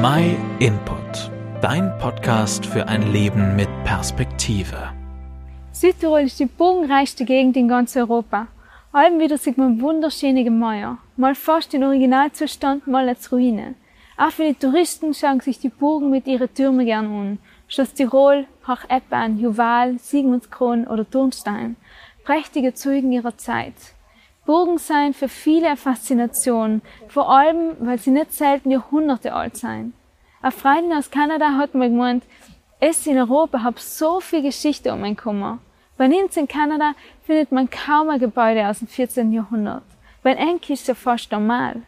My Input, dein Podcast für ein Leben mit Perspektive. Südtirol ist die bogenreichste Gegend in ganz Europa. Allem wieder sieht man wunderschöne Gemäuer, mal fast in Originalzustand, mal als Ruine. Auch viele Touristen schauen sich die Burgen mit ihren Türmen gern an. Schloss Tirol, Hoch-Eppan, Juval, Sigmundskron oder Turnstein. Prächtige Zeugen ihrer Zeit. Burgen sein für viele eine Faszination, vor allem, weil sie nicht selten Jahrhunderte alt sein. Eine Freundin aus Kanada hat mir gemeint, es in Europa hat so viel Geschichte um ein Kummer. Bei uns in Kanada findet man kaum ein Gebäude aus dem 14. Jahrhundert. Bei Enki ist ja fast normal.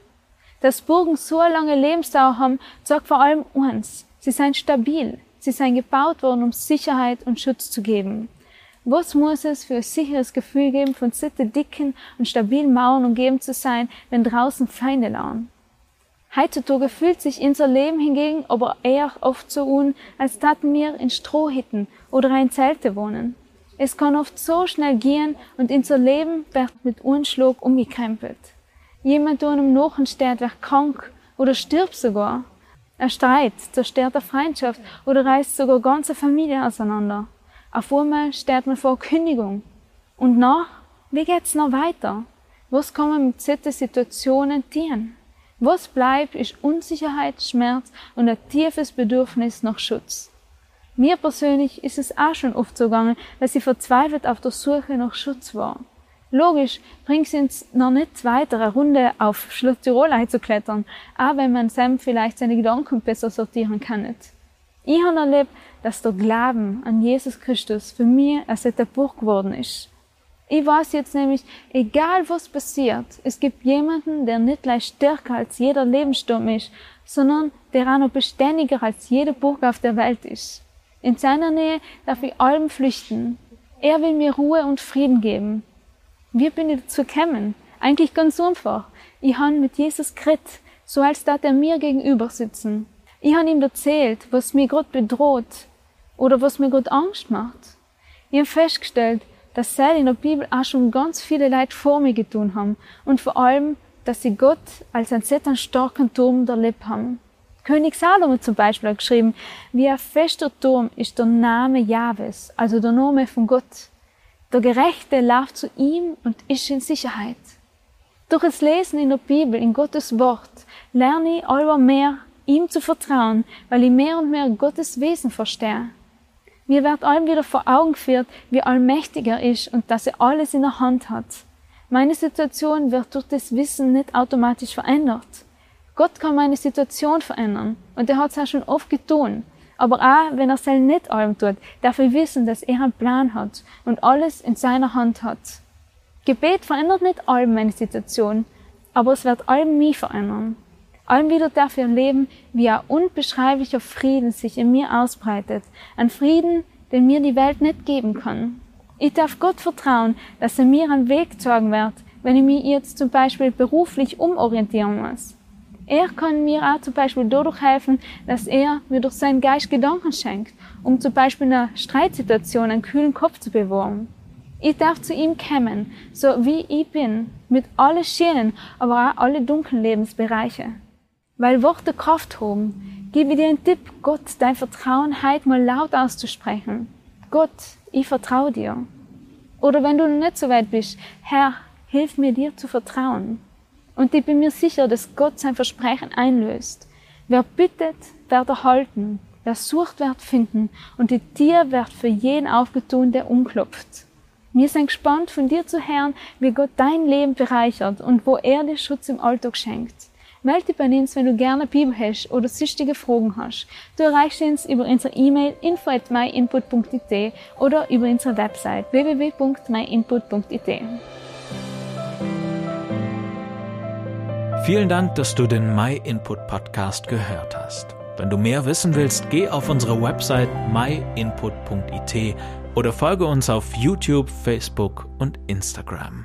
Dass Burgen so eine lange Lebensdauer haben, sagt vor allem uns. Sie sind stabil. Sie sind gebaut worden, um Sicherheit und Schutz zu geben. Was muss es für ein sicheres Gefühl geben, von sitte dicken und stabilen Mauern umgeben zu sein, wenn draußen Feinde lauern? Heutzutage fühlt sich unser Leben hingegen aber eher oft so un, als taten wir in Strohhitten oder in Zelte wohnen. Es kann oft so schnell gehen und unser Leben wird mit Unschlag umgekrempelt. Jemand, der einem Nachen steht, wird krank oder stirbt sogar. Ein Streit zerstört eine Freundschaft oder reißt sogar ganze Familie auseinander. Auf einmal steht man vor Kündigung. Und nach, wie geht's noch weiter? Was kann man mit solchen Situationen tun? Was bleibt, ist Unsicherheit, Schmerz und ein tiefes Bedürfnis nach Schutz. Mir persönlich ist es auch schon oft so gegangen, dass ich verzweifelt auf der Suche nach Schutz war. Logisch bringt es uns noch nicht weiter, eine Runde auf Schloss Tirol einzuklettern, auch wenn man Sam vielleicht seine Gedanken besser sortieren kann. Ich habe erlebt, dass der Glauben an Jesus Christus für mich als Burg geworden ist. Ich weiß jetzt nämlich, egal was passiert, es gibt jemanden, der nicht gleich stärker als jeder Lebenssturm ist, sondern der auch noch beständiger als jede Burg auf der Welt ist. In seiner Nähe darf ich allem flüchten. Er will mir Ruhe und Frieden geben. Wie bin ich dazu gekommen? Eigentlich ganz einfach. Ich habe mit Jesus geredet, so als da er mir gegenüber sitzen. Ich habe ihm erzählt, was mir Gott bedroht oder was mir Gott Angst macht. Ich habe festgestellt, dass sie in der Bibel auch schon ganz viele Leute vor mir getan haben und vor allem, dass sie Gott als einen sehr starken Turm erlebt haben. König Salomo zum Beispiel hat geschrieben, wie ein fester Turm ist der Name Jahwes, also der Name von Gott. Der Gerechte läuft zu ihm und ist in Sicherheit. Durch das Lesen in der Bibel, in Gottes Wort, lerne ich allweil mehr ihm zu vertrauen, weil ich mehr und mehr Gottes Wesen verstehe. Mir wird allem wieder vor Augen geführt, wie allmächtig er ist und dass er alles in der Hand hat. Meine Situation wird durch das Wissen nicht automatisch verändert. Gott kann meine Situation verändern und er hat es auch schon oft getan. Aber auch wenn er es nicht allem tut, darf ich wissen, dass er einen Plan hat und alles in seiner Hand hat. Gebet verändert nicht allem meine Situation, aber es wird allem mich verändern. Allem wieder darf ich erleben, wie ein unbeschreiblicher Frieden sich in mir ausbreitet. Ein Frieden, den mir die Welt nicht geben kann. Ich darf Gott vertrauen, dass er mir einen Weg zeigen wird, wenn ich mich jetzt zum Beispiel beruflich umorientieren muss. Er kann mir auch zum Beispiel dadurch helfen, dass er mir durch seinen Geist Gedanken schenkt, um zum Beispiel in einer Streitsituation einen kühlen Kopf zu bewahren. Ich darf zu ihm kommen, so wie ich bin, mit allen schönen, aber auch alle dunklen Lebensbereiche. Weil Worte Kraft haben, gebe dir einen Tipp, Gott dein Vertrauen heute mal laut auszusprechen. Gott, ich vertraue dir. Oder wenn du noch nicht so weit bist, Herr, hilf mir dir zu vertrauen. Und ich bin mir sicher, dass Gott sein Versprechen einlöst. Wer bittet, wird erhalten. Wer sucht, wird finden. Und die Tür wird für jeden aufgetun, der umklopft. Wir sind gespannt, von dir zu hören, wie Gott dein Leben bereichert und wo er dir Schutz im Alltag schenkt. Melde dich bei uns, wenn du gerne Bibel hast oder süchtige Fragen hast. Du erreichst uns über unsere E-Mail info at myinput.it oder über unsere Website www.myinput.it. Vielen Dank, dass du den MyInput Podcast gehört hast. Wenn du mehr wissen willst, geh auf unsere Website myinput.it oder folge uns auf YouTube, Facebook und Instagram.